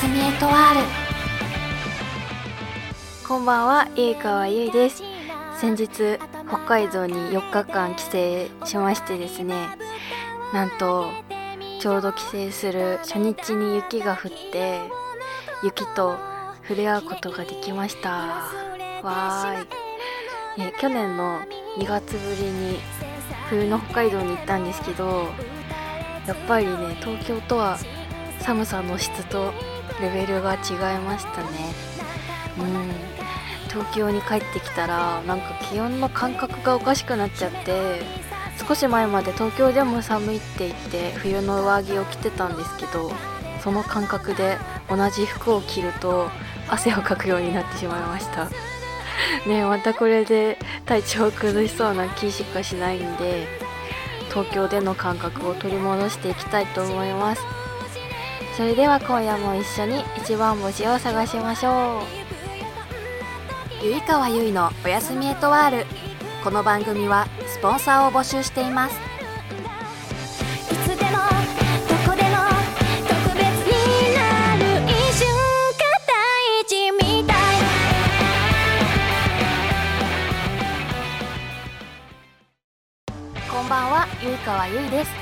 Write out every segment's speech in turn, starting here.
すみエトワールこんばんは、ゆいかわゆいです。先日、北海道に4日間帰省しましてですね、なんと、ちょうど帰省する初日に雪が降って、雪と触れ合うことができました。わーい。え去年の2月ぶりに冬の北海道に行ったんですけど、やっぱりね、東京とは寒さの質とレベルが違いましたね。うん。東京に帰ってきたらなんか気温の感覚がおかしくなっちゃって少し前まで東京でも寒いって言って冬の上着を着てたんですけどその感覚で同じ服を着ると汗をかくようになってしまいましたねまたこれで体調を崩しそうな気しかしないんで東京での感覚を取り戻していきたいと思いますそれでは今夜も一緒に一番星を探しましょう。ゆいかわゆいのおやすみエトワールこの番組はスポンサーを募集しています。こんばんはゆいかわゆいです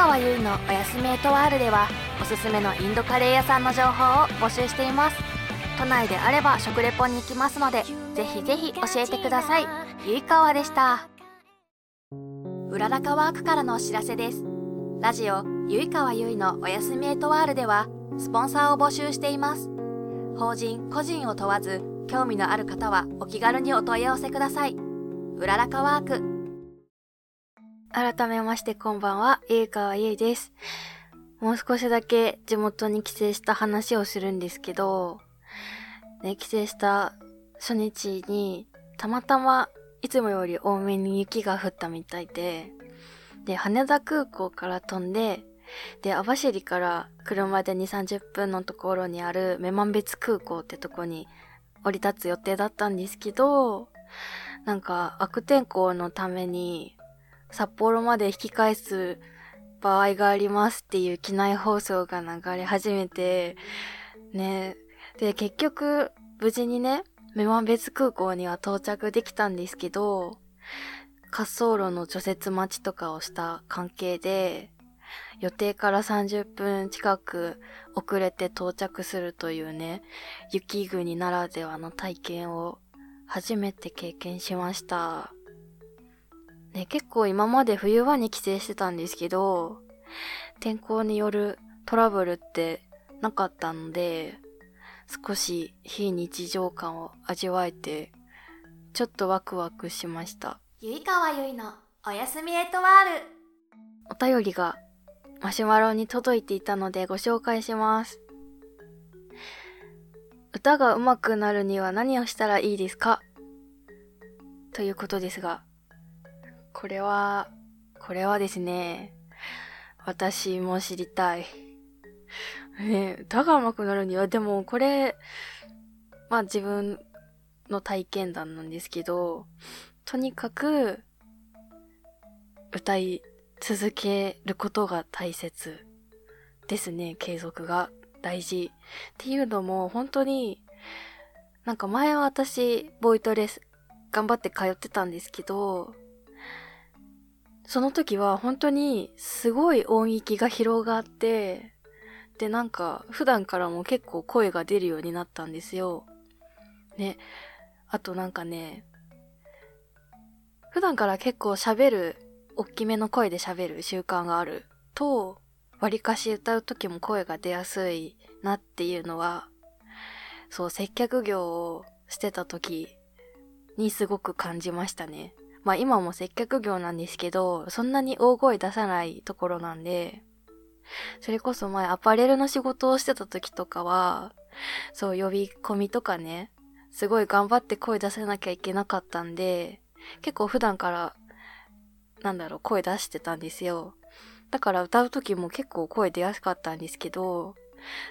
ゆいかわゆいのおやすみエトワールではおすすめのインドカレー屋さんの情報を募集しています。都内であれば食レポに行きますのでぜひぜひ教えてください。ゆいかわでした。うららかワークからのお知らせです。ラジオゆいかわゆいのおやすみエトワールではスポンサーを募集しています。法人個人を問わず興味のある方はお気軽にお問い合わせください。うららかワーク。改めましてこんばんは、ゆいかわゆいです。もう少しだけ地元に帰省した話をするんですけど、ね、帰省した初日に、たまたまいつもより多めに雪が降ったみたいで、で、羽田空港から飛んで、で、網走から車で2、30分のところにある女満別空港ってとこに降り立つ予定だったんですけど、なんか悪天候のために札幌まで引き返す場合がありますっていう機内放送が流れ始めて、ね。で、結局、無事にね、女満別空港には到着できたんですけど、滑走路の除雪待ちとかをした関係で、予定から30分近く遅れて到着するというね、雪国ならではの体験を初めて経験しました。ね、結構今まで冬場に帰省してたんですけど、天候によるトラブルってなかったので、少し非日常感を味わえて、ちょっとワクワクしました。ゆいかわゆいのおやすみエトワールお便りがマシュマロに届いていたのでご紹介します。歌が上手くなるには何をしたらいいですか？ということですが、これは、これはですね、私も知りたい。ねえ歌が上手くなるには、でもこれ、まあ自分の体験談なんですけど、とにかく、歌い続けることが大切ですね、継続が大事。っていうのも、本当に、なんか前は私、ボイトレス頑張って通ってたんですけど、その時は本当にすごい音域が広がって、で、なんか普段からも結構声が出るようになったんですよ。ね。あとなんかね、普段から結構喋る、大きめの声で喋る習慣があると、割かし歌う時も声が出やすいなっていうのは、そう、接客業をしてた時にすごく感じましたね。まあ今も接客業なんですけど、そんなに大声出さないところなんで、それこそ前アパレルの仕事をしてた時とかは、そう呼び込みとかね、すごい頑張って声出さなきゃいけなかったんで、結構普段から、なんだろう、声出してたんですよ。だから歌う時も結構声出やすかったんですけど、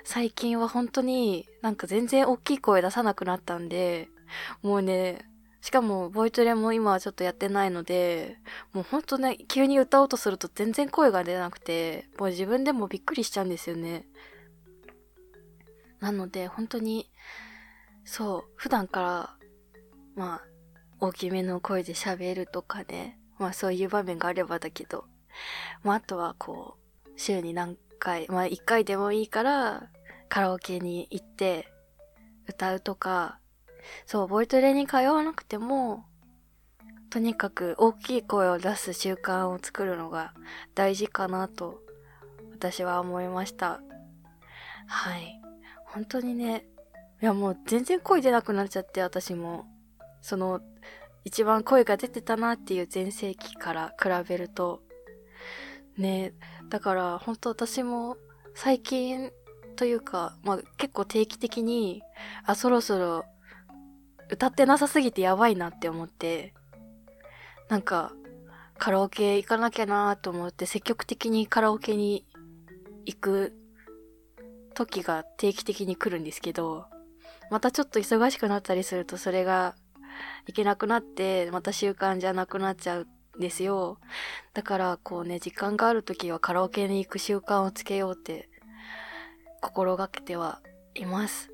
最近は本当になんか全然大きい声出さなくなったんで、もうね、しかもボイトレも今はちょっとやってないので、もうほんとね、急に歌おうとすると全然声が出なくて、もう自分でもびっくりしちゃうんですよね。なので、本当に、そう、普段から、まあ、大きめの声で喋るとかね、まあそういう場面があればだけど、まああとはこう、週に何回、まあ一回でもいいから、カラオケに行って、歌うとか、そう、ボイトレに通わなくても、とにかく大きい声を出す習慣を作るのが大事かなと、私は思いました。はい。本当にね、いやもう全然声出なくなっちゃって、私も。その、一番声が出てたなっていう全盛期から比べると。ねだから本当私も最近というか、まあ結構定期的に、あ、そろそろ歌ってなさすぎてやばいなって思って、なんか、カラオケ行かなきゃなと思って積極的にカラオケに行く時が定期的に来るんですけど、またちょっと忙しくなったりするとそれがいけなくなって、また習慣じゃなくなっちゃうんですよ。だからこうね、時間がある時はカラオケに行く習慣をつけようって心がけてはいます。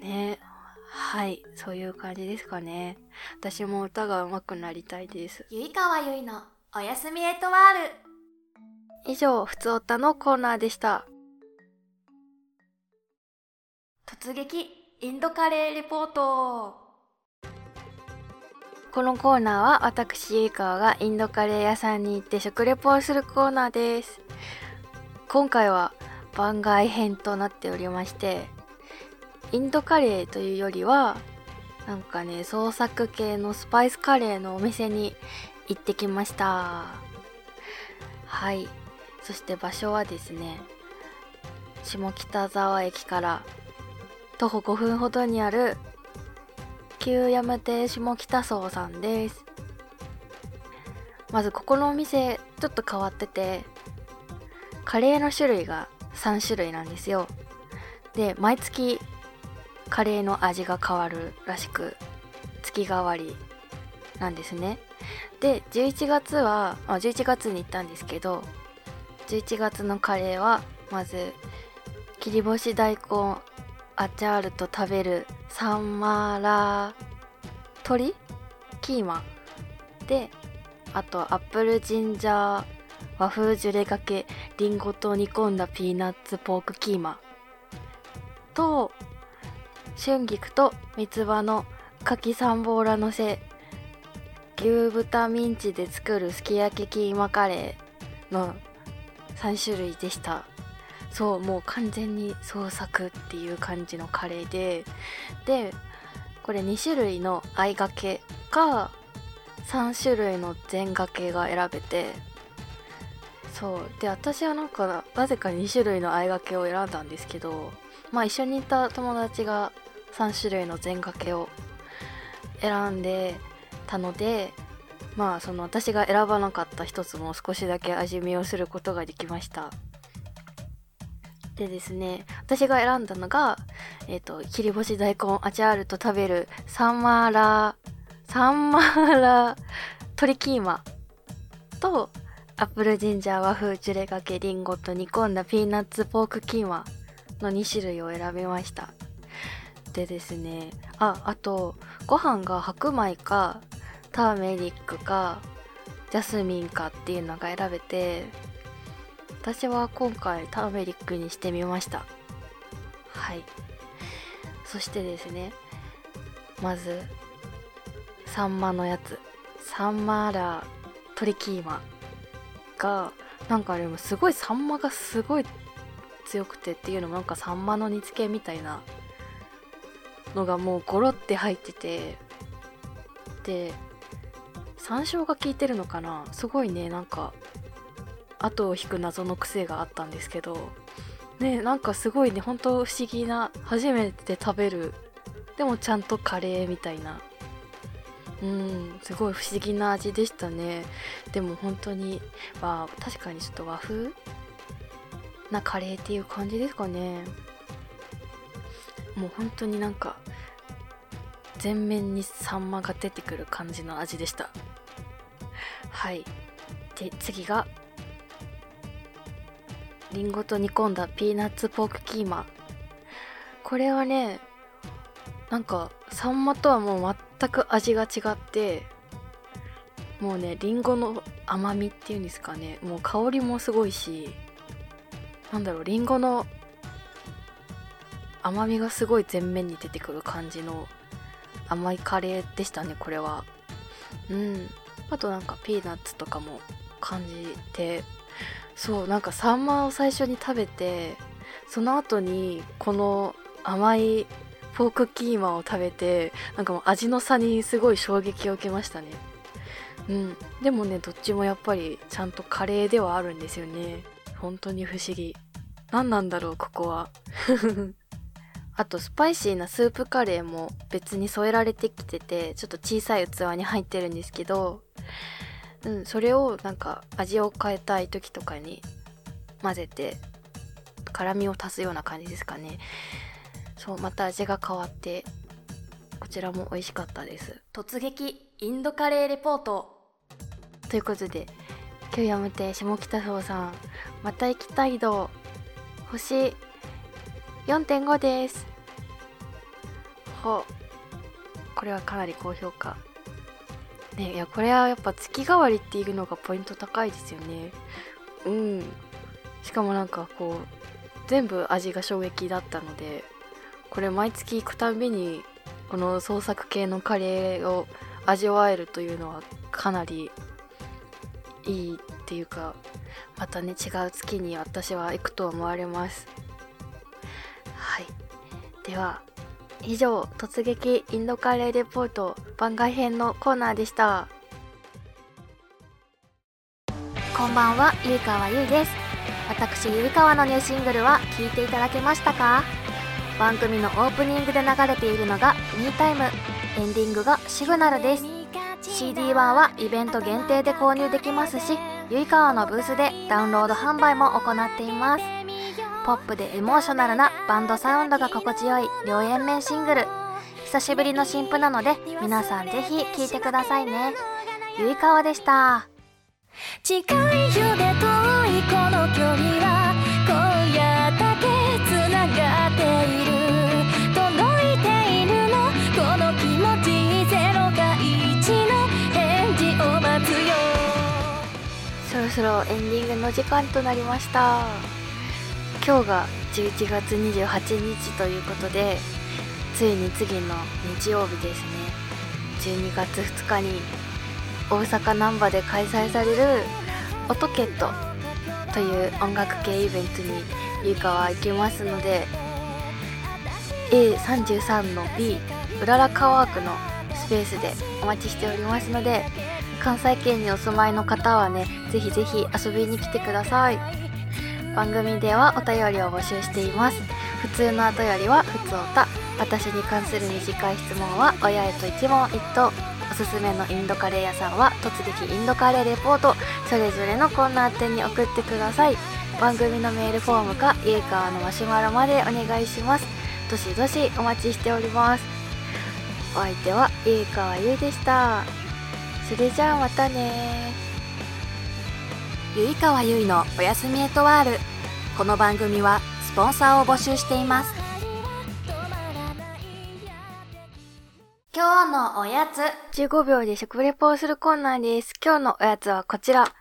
ねはい、そういう感じですかね。私も歌が上手くなりたいです。ゆいかわゆいのおやすみエトワール。以上、ふつおたのコーナーでした。突撃インドカレーレポート。このコーナーは私、ゆいかわがインドカレー屋さんに行って食レポをするコーナーです。今回は番外編となっておりまして、インドカレーというよりは、なんかね、創作系のスパイスカレーのお店に行ってきました。はい。そして場所はですね、下北沢駅から徒歩5分ほどにある旧山亭下北荘さんですまずここのお店ちょっと変わっててカレーの種類が3種類なんですよで毎月カレーの味が変わるらしく月替わりなんですね。で11月はあ11月に行ったんですけど11月のカレーはまず切り干し大根アチャールと食べるサンマラ鶏キーマ。であとアップルジンジャー和風ジュレがけリンゴと煮込んだピーナッツポークキーマ。と春菊と三つ葉の柿三ボーラのせ牛豚ミンチで作るすき焼きキーマカレーの3種類でした。そうもう完全に創作っていう感じのカレーで。でこれ2種類の合がけか3種類の全がけが選べて。そう。で私はなんかなぜか2種類の合がけを選んだんですけどまあ一緒にいた友達が3種類の全がけを選んでたのでまあその私が選ばなかった一つも少しだけ味見をすることができました。でですね私が選んだのがえっ、と切り干し大根アチャールと食べるサンマーラサンマーラ鶏キーマとアップルジンジャー和風ジュレがけリンゴと煮込んだピーナッツポークキーマの2種類を選びました。でですねああとご飯が白米かターメリックかジャスミンかっていうのが選べて私は今回ターメリックにしてみました。はい。そしてですねまずサンマのやつ。サンマーラー鶏キーマがなんかでもすごいサンマがすごい強くてっていうのもなんかサンマの煮付けみたいなのがもうゴロって入っててで山椒が効いてるのかな？すごいねなんか後を引く謎の癖があったんですけど。ねなんかすごいね本当不思議な初めて食べるでもちゃんとカレーみたいな。うんすごい不思議な味でしたね。でも本当にまあ確かにちょっと和風なカレーっていう感じですかね。もう本当になんか全面にサンマが出てくる感じの味でした。はい。で次がリンゴと煮込んだピーナッツポークキーマ。これはねなんかサンマとはもう全く味が違ってもうねりんごの甘みっていうんですかね。もう香りもすごいしなんだろうりんごの甘みがすごい前面に出てくる感じの甘いカレーでしたねこれは。うん。あとなんかピーナッツとかも感じて。そうなんかサンマを最初に食べてその後にこの甘いポークキーマを食べてなんかもう味の差にすごい衝撃を受けましたね。うん。でもねどっちもやっぱりちゃんとカレーではあるんですよね。本当に不思議。何なんだろうここは。あとスパイシーなスープカレーも別に添えられてきててちょっと小さい器に入ってるんですけどうんそれをなんか味を変えたい時とかに混ぜて辛みを足すような感じですかね。そうまた味が変わってこちらも美味しかったです。突撃インドカレーレポート。ということで今日やめて下北沢さんまた行きたい度星4.5です。ほこれはかなり高評価。ねいやこれはやっぱ月替わりっていうのがポイント高いですよね。うん。しかもなんかこう全部味が衝撃だったのでこれ毎月行くたびにこの創作系のカレーを味わえるというのはかなりいいっていうかまたね違う月に私は行くと思われます。では以上突撃インドカレーレポート番外編のコーナーでした。こんばんはゆいかわゆいです。私ゆいかわのニューシングルは聴いていただけましたか？番組のオープニングで流れているのが「ミータイム」エンディングが「シグナル」です。CD 版はイベント限定で購入できますしゆいかわのブースでダウンロード販売も行っています。ポップでエモーショナルなバンドサウンドが心地よい両円面シングル。久しぶりの新譜なので皆さんぜひ聴いてくださいね。ゆいかわでした。近いよで遠いこの距離は今夜だけつながっている。届いているのこの気持ちゼロか1の返事を待つよ。そろそろエンディングの時間となりました今日が11月28日ということでついに次の日曜日ですね。12月2日に大阪難波で開催される「オトケット」という音楽系イベントにゆいかは行きますので A33 の B うららカワークのスペースでお待ちしておりますので関西圏にお住まいの方はねぜひぜひ遊びに来てください。番組ではお便りを募集しています。普通のお便りは普通おた私に関する短い質問は親へと一問。一答おすすめのインドカレー屋さんは突撃インドカレーレポート。それぞれのコーナー店に送ってください。番組のメールフォームか家川のマシュマロまでお願いします。どしどしお待ちしております。お相手は家川優でした。それじゃあまたねゆいかわゆいのおやすみエトワールこの番組はスポンサーを募集しています今日のおやつ15秒で食レポをするコーナーです。今日のおやつはこちら。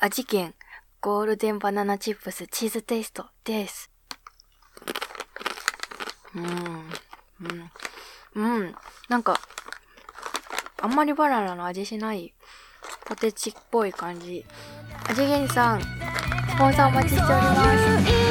味券ゴールデンバナナチップスチーズテイストです。うーん。うん。うん。なんか、あんまりバナナの味しない、ポテチっぽい感じ。味源さん、スポンサーお待ちしております。